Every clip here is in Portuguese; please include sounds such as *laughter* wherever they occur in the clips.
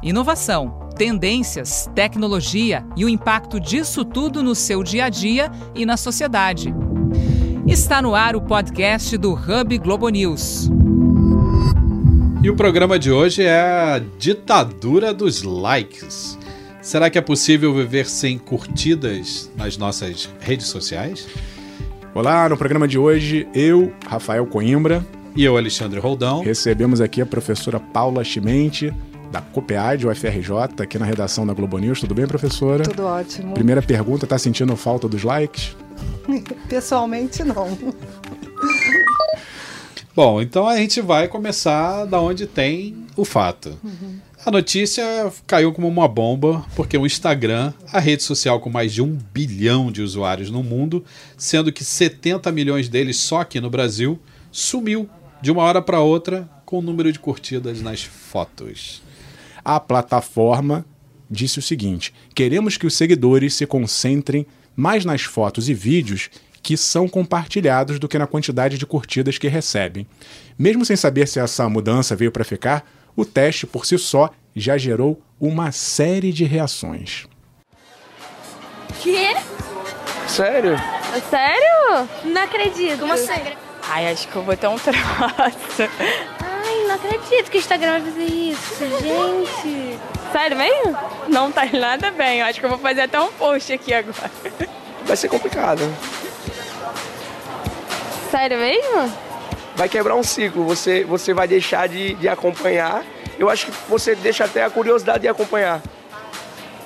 Inovação, tendências, tecnologia e o impacto disso tudo no seu dia a dia e na sociedade. Está no ar o podcast do Hub Globo News. E o programa de hoje é a ditadura dos likes. Será que é possível viver sem curtidas nas nossas redes sociais? Olá, no programa de hoje, eu, Rafael Coimbra. E eu, Alexandre Roldão. Recebemos aqui a professora Paula Chimente, da COPEAD, UFRJ, aqui na redação da Globo News. Tudo bem, professora? Tudo ótimo. Primeira pergunta, tá sentindo falta dos likes? *laughs* Pessoalmente, não. Bom, então a gente vai começar da onde tem o fato. Uhum. A notícia caiu como uma bomba porque o Instagram, a rede social com mais de um bilhão de usuários no mundo, sendo que 70 milhões deles só aqui no Brasil, sumiu de uma hora para outra com o número de curtidas nas fotos a plataforma disse o seguinte: queremos que os seguidores se concentrem mais nas fotos e vídeos que são compartilhados do que na quantidade de curtidas que recebem. Mesmo sem saber se essa mudança veio para ficar, o teste por si só já gerou uma série de reações. Que? Sério? Sério? Não acredito. Como assim? Ai, acho que eu vou ter um troço acredito que o Instagram vai fazer isso, gente. Sério mesmo? Não tá nada bem. Eu acho que eu vou fazer até um post aqui agora. Vai ser complicado. Sério mesmo? Vai quebrar um ciclo. Você, você vai deixar de, de acompanhar. Eu acho que você deixa até a curiosidade de acompanhar.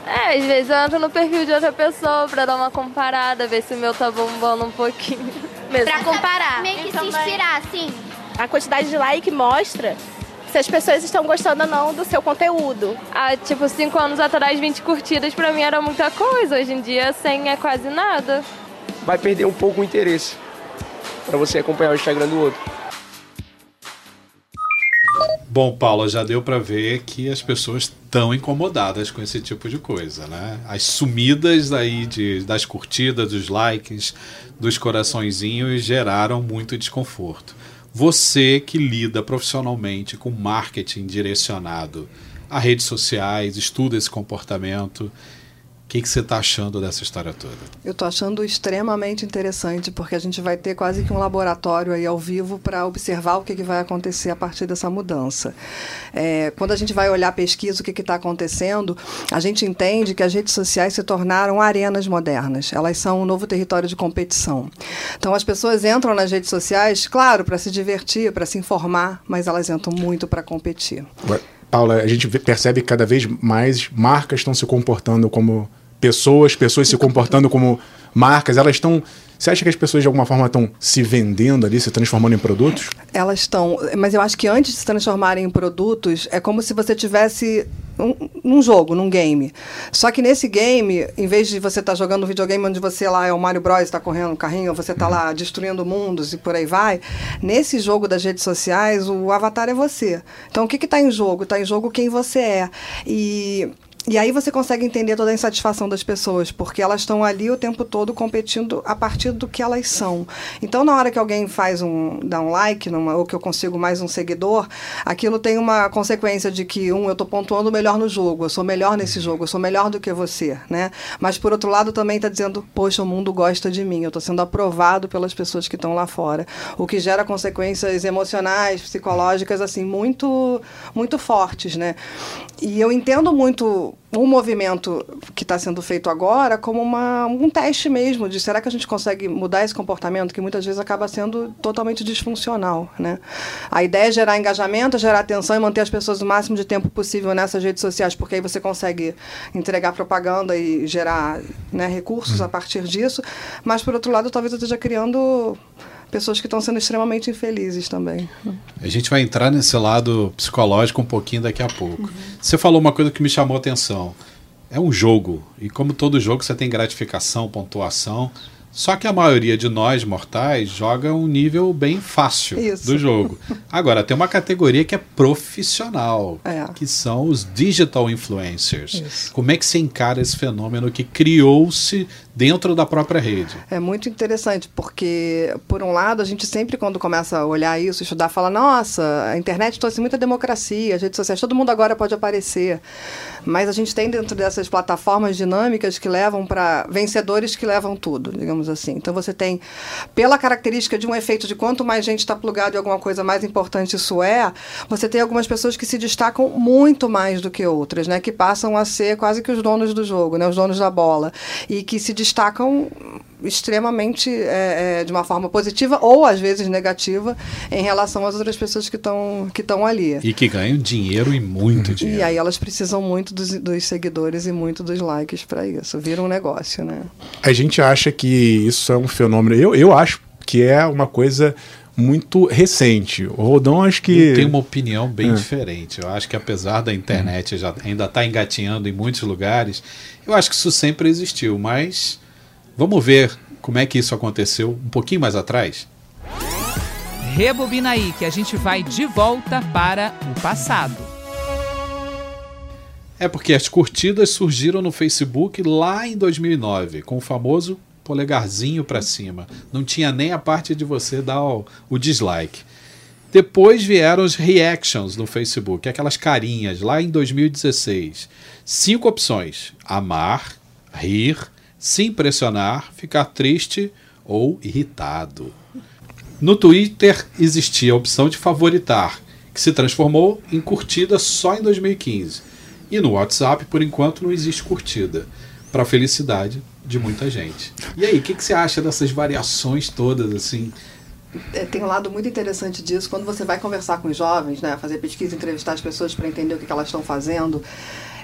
É, às vezes eu entro no perfil de outra pessoa pra dar uma comparada, ver se o meu tá bombando um pouquinho. Mesmo. Pra comparar. Meio que se inspirar, sim a quantidade de like mostra se as pessoas estão gostando ou não do seu conteúdo. Ah, tipo, cinco anos atrás, 20 curtidas pra mim era muita coisa. Hoje em dia, 100 é quase nada. Vai perder um pouco o interesse para você acompanhar o Instagram do outro. Bom, Paula, já deu para ver que as pessoas estão incomodadas com esse tipo de coisa, né? As sumidas aí de, das curtidas, dos likes, dos coraçõezinhos geraram muito desconforto. Você que lida profissionalmente com marketing direcionado a redes sociais, estuda esse comportamento, que, que você está achando dessa história toda? Eu estou achando extremamente interessante, porque a gente vai ter quase que um laboratório aí ao vivo para observar o que, que vai acontecer a partir dessa mudança. É, quando a gente vai olhar a pesquisa, o que está acontecendo, a gente entende que as redes sociais se tornaram arenas modernas. Elas são um novo território de competição. Então, as pessoas entram nas redes sociais, claro, para se divertir, para se informar, mas elas entram muito para competir. Paula, a gente percebe que cada vez mais marcas estão se comportando como pessoas, pessoas se comportando como marcas, elas estão. Você acha que as pessoas de alguma forma estão se vendendo ali, se transformando em produtos? Elas estão, mas eu acho que antes de se transformarem em produtos, é como se você tivesse um, num jogo, num game. Só que nesse game, em vez de você estar tá jogando um videogame onde você lá é o Mario Bros, está correndo um carrinho, você está lá uhum. destruindo mundos e por aí vai, nesse jogo das redes sociais, o avatar é você. Então o que está em jogo? Está em jogo quem você é. E e aí você consegue entender toda a insatisfação das pessoas, porque elas estão ali o tempo todo competindo a partir do que elas são. Então, na hora que alguém faz um, dá um like, numa, ou que eu consigo mais um seguidor, aquilo tem uma consequência de que, um, eu estou pontuando melhor no jogo, eu sou melhor nesse jogo, eu sou melhor do que você, né? Mas, por outro lado, também está dizendo, poxa, o mundo gosta de mim, eu estou sendo aprovado pelas pessoas que estão lá fora. O que gera consequências emocionais, psicológicas, assim, muito, muito fortes, né? E eu entendo muito o movimento que está sendo feito agora como uma, um teste mesmo de será que a gente consegue mudar esse comportamento que muitas vezes acaba sendo totalmente disfuncional, né? A ideia é gerar engajamento, gerar atenção e manter as pessoas o máximo de tempo possível nessas redes sociais, porque aí você consegue entregar propaganda e gerar né, recursos a partir disso. Mas, por outro lado, talvez eu esteja criando pessoas que estão sendo extremamente infelizes também. A gente vai entrar nesse lado psicológico um pouquinho daqui a pouco. Uhum. Você falou uma coisa que me chamou a atenção. É um jogo, e como todo jogo você tem gratificação, pontuação. Só que a maioria de nós mortais joga um nível bem fácil Isso. do jogo. Agora, tem uma categoria que é profissional, é. que são os digital influencers. Isso. Como é que você encara esse fenômeno que criou-se dentro da própria rede. É muito interessante, porque, por um lado, a gente sempre, quando começa a olhar isso, estudar, fala: nossa, a internet trouxe muita democracia, as redes sociais, todo mundo agora pode aparecer. Mas a gente tem dentro dessas plataformas dinâmicas que levam para vencedores que levam tudo, digamos assim. Então você tem, pela característica de um efeito de quanto mais gente está plugado em alguma coisa, mais importante isso é, você tem algumas pessoas que se destacam muito mais do que outras, né? Que passam a ser quase que os donos do jogo, né? Os donos da bola. E que se destacam extremamente é, é, de uma forma positiva ou às vezes negativa em relação às outras pessoas que estão que estão ali. E que ganham dinheiro e muito dinheiro. E aí elas precisam muito dos, dos seguidores e muito dos likes para isso. Vira um negócio, né? A gente acha que isso é um fenômeno. Eu, eu acho que é uma coisa muito recente. O Rodon acho que. Eu tenho uma opinião bem é. diferente. Eu acho que apesar da internet já ainda estar tá engatinhando em muitos lugares, eu acho que isso sempre existiu, mas vamos ver como é que isso aconteceu um pouquinho mais atrás. Rebobina aí que a gente vai de volta para o passado. É porque as curtidas surgiram no Facebook lá em 2009, com o famoso polegarzinho para cima. Não tinha nem a parte de você dar o, o dislike. Depois vieram os reactions no Facebook, aquelas carinhas, lá em 2016. Cinco opções: amar, rir, se impressionar, ficar triste ou irritado. No Twitter existia a opção de favoritar, que se transformou em curtida só em 2015. E no WhatsApp, por enquanto, não existe curtida. Para felicidade de muita gente. E aí, o que, que você acha dessas variações todas, assim? É, tem um lado muito interessante disso. Quando você vai conversar com os jovens, né, fazer pesquisa, entrevistar as pessoas para entender o que, que elas estão fazendo,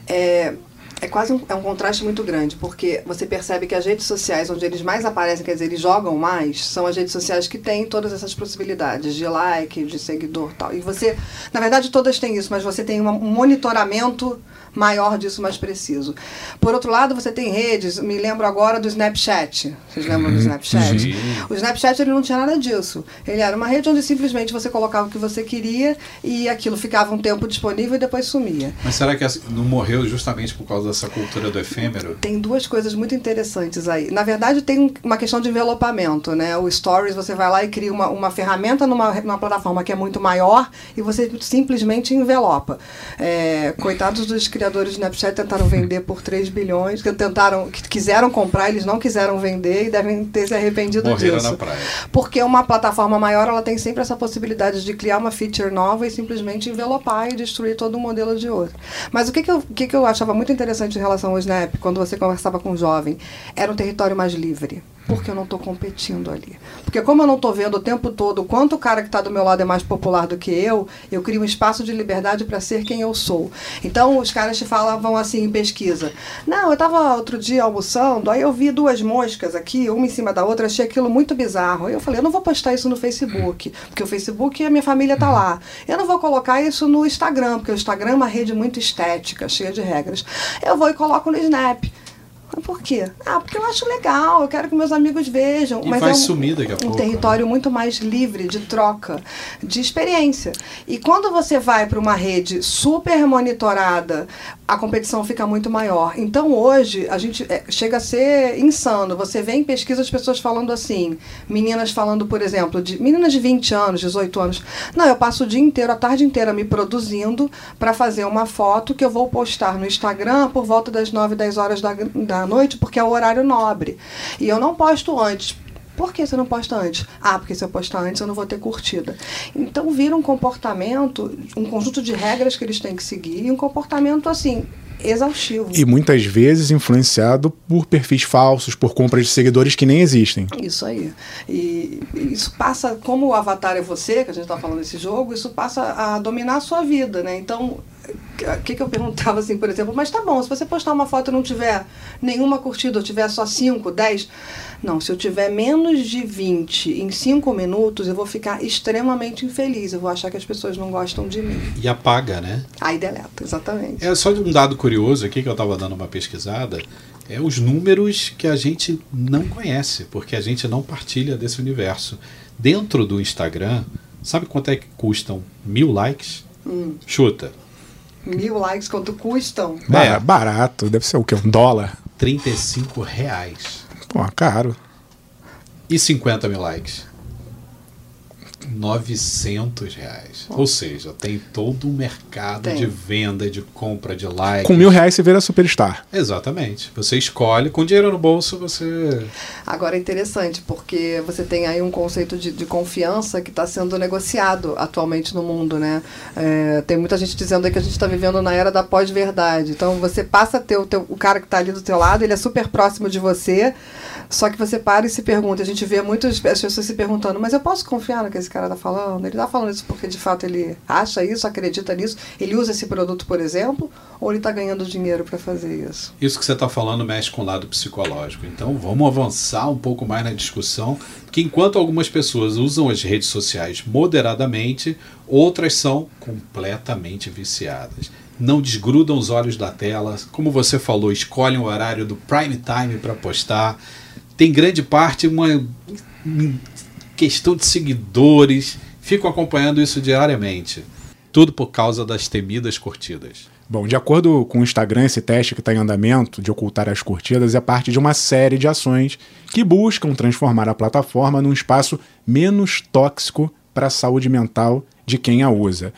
é, é quase um, é um contraste muito grande, porque você percebe que as redes sociais onde eles mais aparecem, quer dizer, eles jogam mais, são as redes sociais que têm todas essas possibilidades de like, de seguidor tal. E você, na verdade, todas têm isso, mas você tem um monitoramento maior disso, mais preciso. Por outro lado, você tem redes, me lembro agora do Snapchat. Vocês lembram do uhum. Snapchat? Sim. O Snapchat ele não tinha nada disso. Ele era uma rede onde simplesmente você colocava o que você queria e aquilo ficava um tempo disponível e depois sumia. Mas será que não morreu justamente por causa dessa cultura do efêmero? Tem duas coisas muito interessantes aí. Na verdade, tem uma questão de envelopamento, né? O Stories, você vai lá e cria uma, uma ferramenta numa, numa plataforma que é muito maior e você simplesmente envelopa. É, coitados dos criadores do Snapchat tentaram vender por 3 bilhões, que tentaram, que quiseram comprar, eles não quiseram vender e devem ter se arrependido Morreram disso. na praia. Porque uma plataforma maior, ela tem sempre essa possibilidade de criar uma feature nova e simplesmente envelopar e destruir todo o modelo de outro. Mas o que, que, eu, que, que eu achava muito interessante em relação ao Snap, quando você conversava com um jovem, era um território mais livre porque eu não estou competindo ali. Porque como eu não estou vendo o tempo todo quanto o cara que está do meu lado é mais popular do que eu, eu crio um espaço de liberdade para ser quem eu sou. Então os caras te falavam assim em pesquisa. Não, eu estava outro dia almoçando, aí eu vi duas moscas aqui, uma em cima da outra, achei aquilo muito bizarro. Aí eu falei, eu não vou postar isso no Facebook, porque o Facebook a minha família está lá. Eu não vou colocar isso no Instagram, porque o Instagram é uma rede muito estética, cheia de regras. Eu vou e coloco no Snap. Por quê? Ah, porque eu acho legal, eu quero que meus amigos vejam. E mas vai é um, sumir daqui a um pouco. território né? muito mais livre de troca, de experiência. E quando você vai para uma rede super monitorada, a competição fica muito maior. Então hoje a gente é, chega a ser insano. Você vê em pesquisa as pessoas falando assim, meninas falando, por exemplo, de meninas de 20 anos, 18 anos. Não, eu passo o dia inteiro, a tarde inteira me produzindo para fazer uma foto que eu vou postar no Instagram por volta das 9, 10 horas da, da noite, porque é o horário nobre. E eu não posto antes. Por que você não posta antes? Ah, porque se eu postar antes eu não vou ter curtida. Então vira um comportamento, um conjunto de regras que eles têm que seguir e um comportamento assim exaustivo. E muitas vezes influenciado por perfis falsos, por compras de seguidores que nem existem. Isso aí. E isso passa, como o avatar é você, que a gente está falando desse jogo, isso passa a dominar a sua vida, né? Então, o que, que eu perguntava assim, por exemplo, mas tá bom, se você postar uma foto e não tiver nenhuma curtida, ou tiver só 5, 10, não, se eu tiver menos de 20 em 5 minutos, eu vou ficar extremamente infeliz, eu vou achar que as pessoas não gostam de mim. E apaga, né? Aí deleta, exatamente. É só um dado curioso aqui que eu estava dando uma pesquisada, é os números que a gente não conhece, porque a gente não partilha desse universo. Dentro do Instagram, sabe quanto é que custam mil likes? Hum. Chuta mil likes quanto custam? É, barato, deve ser o quê? Um dólar? 35 reais. Pô, caro. E 50 mil likes? 900 reais. Ou seja, tem todo um mercado Tem. de venda, de compra de likes. Com mil reais você vira superstar. Exatamente. Você escolhe, com dinheiro no bolso, você. Agora é interessante, porque você tem aí um conceito de, de confiança que está sendo negociado atualmente no mundo, né? É, tem muita gente dizendo aí que a gente está vivendo na era da pós-verdade. Então você passa a ter o, teu, o cara que está ali do teu lado, ele é super próximo de você, só que você para e se pergunta. A gente vê muitas pessoas se perguntando, mas eu posso confiar no que esse cara está falando? Ele está falando isso porque de fato ele acha isso, acredita nisso, ele usa esse produto, por exemplo, ou ele está ganhando dinheiro para fazer isso? Isso que você está falando mexe com o lado psicológico. Então vamos avançar um pouco mais na discussão, porque enquanto algumas pessoas usam as redes sociais moderadamente, outras são completamente viciadas. Não desgrudam os olhos da tela, como você falou, escolhem o horário do prime time para postar. Tem grande parte uma questão de seguidores, ficam acompanhando isso diariamente. Tudo por causa das temidas curtidas. Bom, de acordo com o Instagram, esse teste que está em andamento de ocultar as curtidas é parte de uma série de ações que buscam transformar a plataforma num espaço menos tóxico para a saúde mental de quem a usa.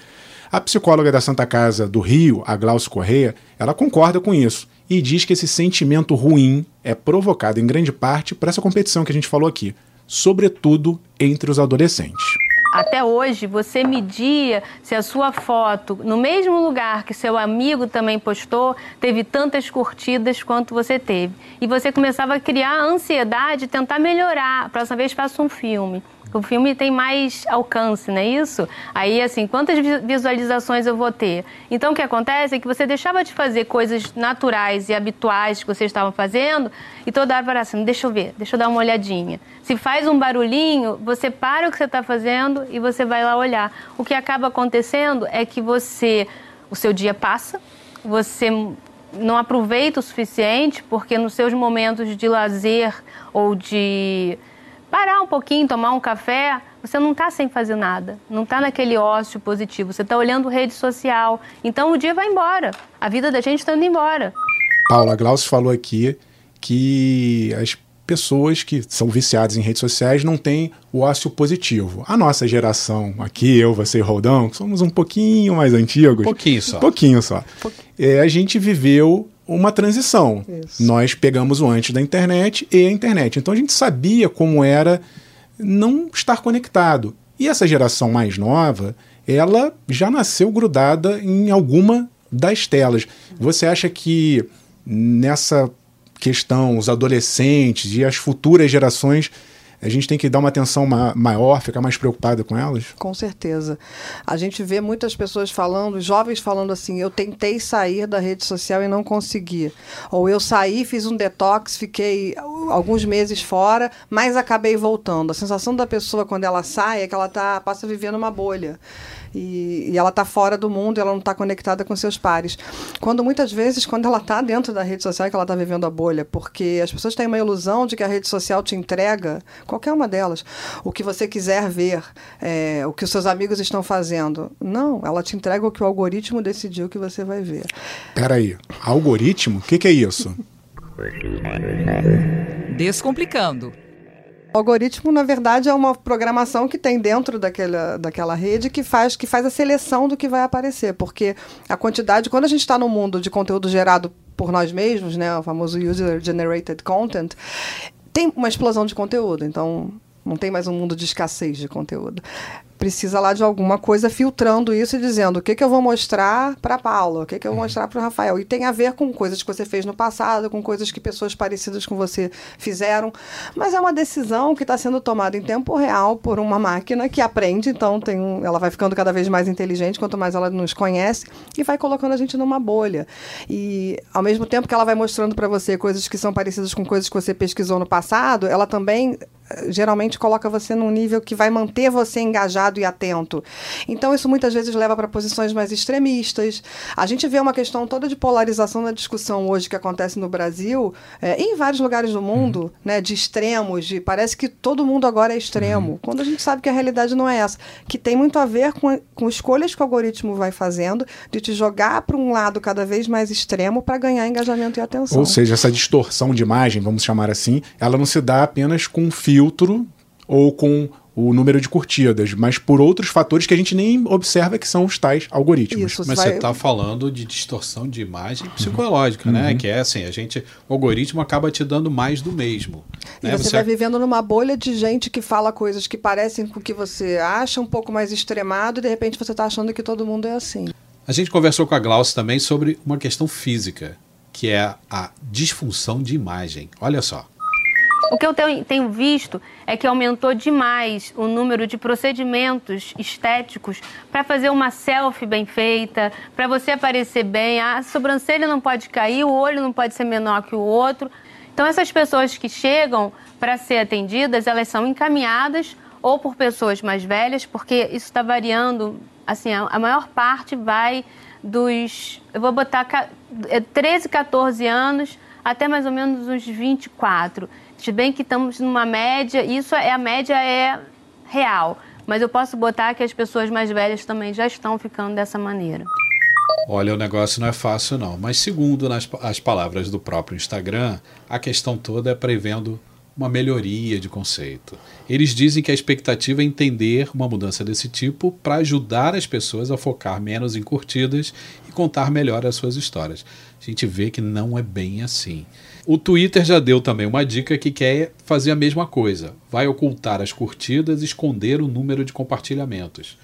A psicóloga da Santa Casa do Rio, a Glaucio Correia, ela concorda com isso e diz que esse sentimento ruim é provocado em grande parte por essa competição que a gente falou aqui, sobretudo entre os adolescentes. Até hoje, você media se a sua foto, no mesmo lugar que seu amigo também postou, teve tantas curtidas quanto você teve. E você começava a criar ansiedade, tentar melhorar. A próxima vez faça um filme. O filme tem mais alcance, não é isso? Aí, assim, quantas vi- visualizações eu vou ter? Então, o que acontece é que você deixava de fazer coisas naturais e habituais que vocês estavam fazendo e toda hora para assim, deixa eu ver, deixa eu dar uma olhadinha. Se faz um barulhinho, você para o que você está fazendo e você vai lá olhar. O que acaba acontecendo é que você, o seu dia passa, você não aproveita o suficiente porque nos seus momentos de lazer ou de parar um pouquinho, tomar um café, você não está sem fazer nada, não está naquele ócio positivo, você está olhando rede social. Então o dia vai embora, a vida da gente está indo embora. Paula Glaucio falou aqui que as pessoas que são viciadas em redes sociais não têm o ócio positivo. A nossa geração, aqui, eu, você e Roldão, que somos um pouquinho mais antigos. Pouquinho só. Pouquinho só. É, a gente viveu uma transição. Isso. Nós pegamos o antes da internet e a internet. Então a gente sabia como era não estar conectado. E essa geração mais nova, ela já nasceu grudada em alguma das telas. Você acha que nessa questão, os adolescentes e as futuras gerações, a gente tem que dar uma atenção ma- maior, ficar mais preocupado com elas? Com certeza. A gente vê muitas pessoas falando, jovens falando assim: eu tentei sair da rede social e não consegui. Ou eu saí, fiz um detox, fiquei alguns meses fora, mas acabei voltando. A sensação da pessoa quando ela sai é que ela tá, passa a viver numa bolha. E, e ela está fora do mundo, ela não está conectada com seus pares. Quando muitas vezes, quando ela está dentro da rede social, é que ela está vivendo a bolha, porque as pessoas têm uma ilusão de que a rede social te entrega, qualquer uma delas, o que você quiser ver, é, o que os seus amigos estão fazendo. Não, ela te entrega o que o algoritmo decidiu que você vai ver. Peraí, algoritmo? O que, que é isso? Descomplicando. O algoritmo, na verdade, é uma programação que tem dentro daquela, daquela rede que faz, que faz a seleção do que vai aparecer. Porque a quantidade, quando a gente está no mundo de conteúdo gerado por nós mesmos, né, o famoso user generated content, tem uma explosão de conteúdo. Então, não tem mais um mundo de escassez de conteúdo. Precisa lá de alguma coisa filtrando isso e dizendo o que, que eu vou mostrar para Paula, o que, que eu vou mostrar para o Rafael. E tem a ver com coisas que você fez no passado, com coisas que pessoas parecidas com você fizeram. Mas é uma decisão que está sendo tomada em tempo real por uma máquina que aprende, então tem um, ela vai ficando cada vez mais inteligente quanto mais ela nos conhece e vai colocando a gente numa bolha. E ao mesmo tempo que ela vai mostrando para você coisas que são parecidas com coisas que você pesquisou no passado, ela também geralmente coloca você num nível que vai manter você engajado e atento. Então, isso muitas vezes leva para posições mais extremistas. A gente vê uma questão toda de polarização na discussão hoje que acontece no Brasil é, e em vários lugares do mundo, uhum. né, de extremos, de parece que todo mundo agora é extremo, uhum. quando a gente sabe que a realidade não é essa, que tem muito a ver com, com escolhas que o algoritmo vai fazendo de te jogar para um lado cada vez mais extremo para ganhar engajamento e atenção. Ou seja, essa distorção de imagem, vamos chamar assim, ela não se dá apenas com filtro ou com o número de curtidas, mas por outros fatores que a gente nem observa que são os tais algoritmos. Isso, mas vai... você está falando de distorção de imagem psicológica, né? uhum. né? Que é assim, a gente, o algoritmo acaba te dando mais do mesmo. E né? você, você vai vivendo numa bolha de gente que fala coisas que parecem com o que você acha um pouco mais extremado e de repente você está achando que todo mundo é assim. A gente conversou com a Glaucia também sobre uma questão física, que é a disfunção de imagem. Olha só. O que eu tenho visto é que aumentou demais o número de procedimentos estéticos para fazer uma selfie bem feita, para você aparecer bem. A sobrancelha não pode cair, o olho não pode ser menor que o outro. Então, essas pessoas que chegam para ser atendidas, elas são encaminhadas ou por pessoas mais velhas, porque isso está variando. Assim, a maior parte vai dos. Eu vou botar 13, 14 é anos até mais ou menos uns 24. Se bem que estamos numa média, isso é a média é real, mas eu posso botar que as pessoas mais velhas também já estão ficando dessa maneira. Olha, o negócio não é fácil não, mas segundo nas, as palavras do próprio Instagram, a questão toda é prevendo uma melhoria de conceito. Eles dizem que a expectativa é entender uma mudança desse tipo para ajudar as pessoas a focar menos em curtidas e contar melhor as suas histórias. A gente vê que não é bem assim. O Twitter já deu também uma dica que quer fazer a mesma coisa. Vai ocultar as curtidas e esconder o número de compartilhamentos.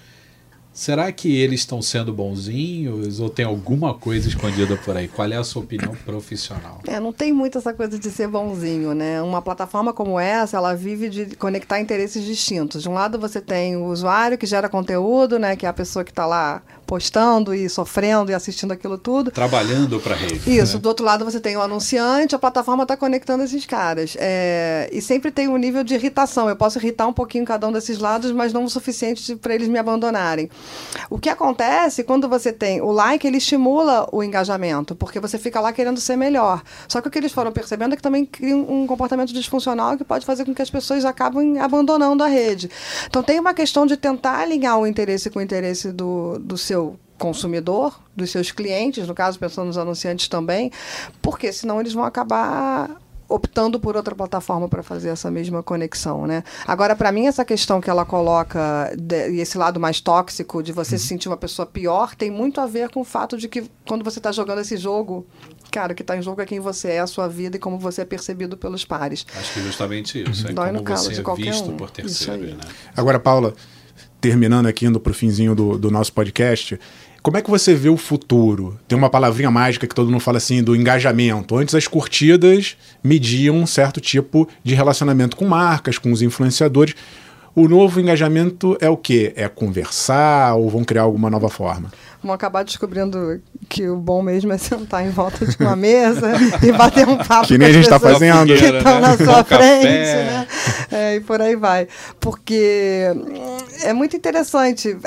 Será que eles estão sendo bonzinhos ou tem alguma coisa escondida por aí? Qual é a sua opinião profissional? É, não tem muito essa coisa de ser bonzinho, né? Uma plataforma como essa, ela vive de conectar interesses distintos. De um lado você tem o usuário que gera conteúdo, né? Que é a pessoa que está lá postando e sofrendo e assistindo aquilo tudo. Trabalhando para a rede. Isso. Né? Do outro lado você tem o anunciante, a plataforma está conectando esses caras. É... E sempre tem um nível de irritação. Eu posso irritar um pouquinho cada um desses lados, mas não o suficiente para eles me abandonarem. O que acontece quando você tem o like, ele estimula o engajamento, porque você fica lá querendo ser melhor. Só que o que eles foram percebendo é que também cria um comportamento disfuncional que pode fazer com que as pessoas acabem abandonando a rede. Então tem uma questão de tentar alinhar o interesse com o interesse do, do seu consumidor, dos seus clientes, no caso, pensando nos anunciantes também, porque senão eles vão acabar optando por outra plataforma para fazer essa mesma conexão, né? Agora, para mim, essa questão que ela coloca e esse lado mais tóxico de você uhum. se sentir uma pessoa pior tem muito a ver com o fato de que quando você está jogando esse jogo, cara, o que está em jogo é quem você é, a sua vida e como você é percebido pelos pares. Acho que justamente isso. É Dói como no calo você de é visto um. por terceiro, né? Agora, Paula, terminando aqui, indo para o finzinho do, do nosso podcast, como é que você vê o futuro? Tem uma palavrinha mágica que todo mundo fala assim do engajamento. Antes as curtidas mediam um certo tipo de relacionamento com marcas, com os influenciadores. O novo engajamento é o quê? É conversar ou vão criar alguma nova forma? vão acabar descobrindo que o bom mesmo é sentar em volta de uma mesa *laughs* e bater um papo que nem a gente está fazendo que estão né? na sua frente, né? É, e por aí vai. Porque é muito interessante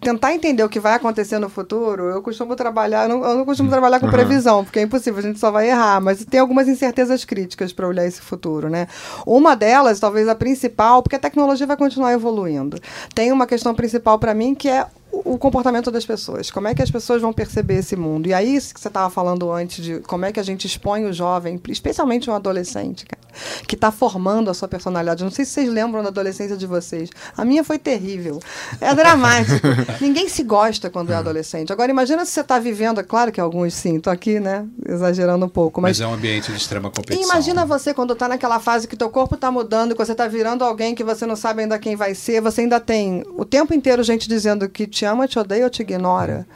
tentar entender o que vai acontecer no futuro. Eu costumo trabalhar, eu não, eu não costumo trabalhar com uhum. previsão, porque é impossível, a gente só vai errar, mas tem algumas incertezas críticas para olhar esse futuro, né? Uma delas, talvez a principal, porque a tecnologia vai continuar evoluindo. Tem uma questão principal para mim que é o comportamento das pessoas. Como é que as pessoas vão perceber esse mundo? E aí, isso que você estava falando antes de como é que a gente expõe o jovem, especialmente um adolescente, cara, que está formando a sua personalidade. Não sei se vocês lembram da adolescência de vocês. A minha foi terrível. É dramático. *laughs* Ninguém se gosta quando é hum. adolescente. Agora, imagina se você está vivendo, é claro que alguns sim, estou aqui, né, exagerando um pouco. Mas, mas é um ambiente de extrema competição. Imagina você quando está naquela fase que teu corpo está mudando, que você está virando alguém que você não sabe ainda quem vai ser, você ainda tem o tempo inteiro gente dizendo que te ama, te odeia ou te ignora.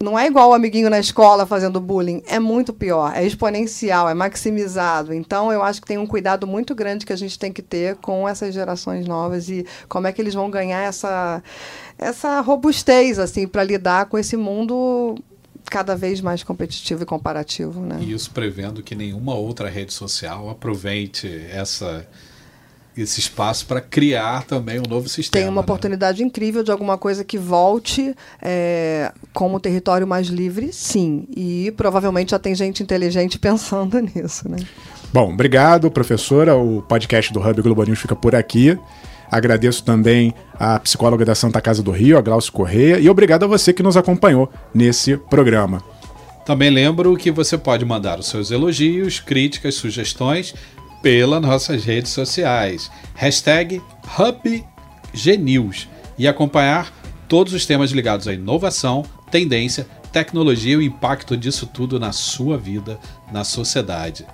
Não é igual o amiguinho na escola fazendo bullying, é muito pior, é exponencial, é maximizado. Então, eu acho que tem um cuidado muito grande que a gente tem que ter com essas gerações novas e como é que eles vão ganhar essa, essa robustez assim para lidar com esse mundo cada vez mais competitivo e comparativo, né? E isso prevendo que nenhuma outra rede social aproveite essa esse espaço para criar também um novo sistema. Tem uma né? oportunidade incrível de alguma coisa que volte é, como território mais livre, sim. E provavelmente já tem gente inteligente *laughs* pensando nisso, né? Bom, obrigado, professora. O podcast do Hub Globo News fica por aqui. Agradeço também a psicóloga da Santa Casa do Rio, a Glaucio Correia, e obrigado a você que nos acompanhou nesse programa. Também lembro que você pode mandar os seus elogios, críticas, sugestões pelas nossas redes sociais. Hashtag HubGnews e acompanhar todos os temas ligados à inovação, tendência, tecnologia e o impacto disso tudo na sua vida, na sociedade.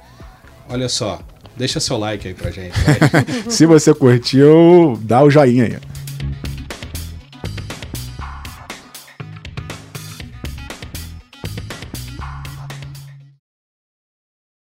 Olha só, deixa seu like aí pra gente. *laughs* Se você curtiu, dá o joinha aí.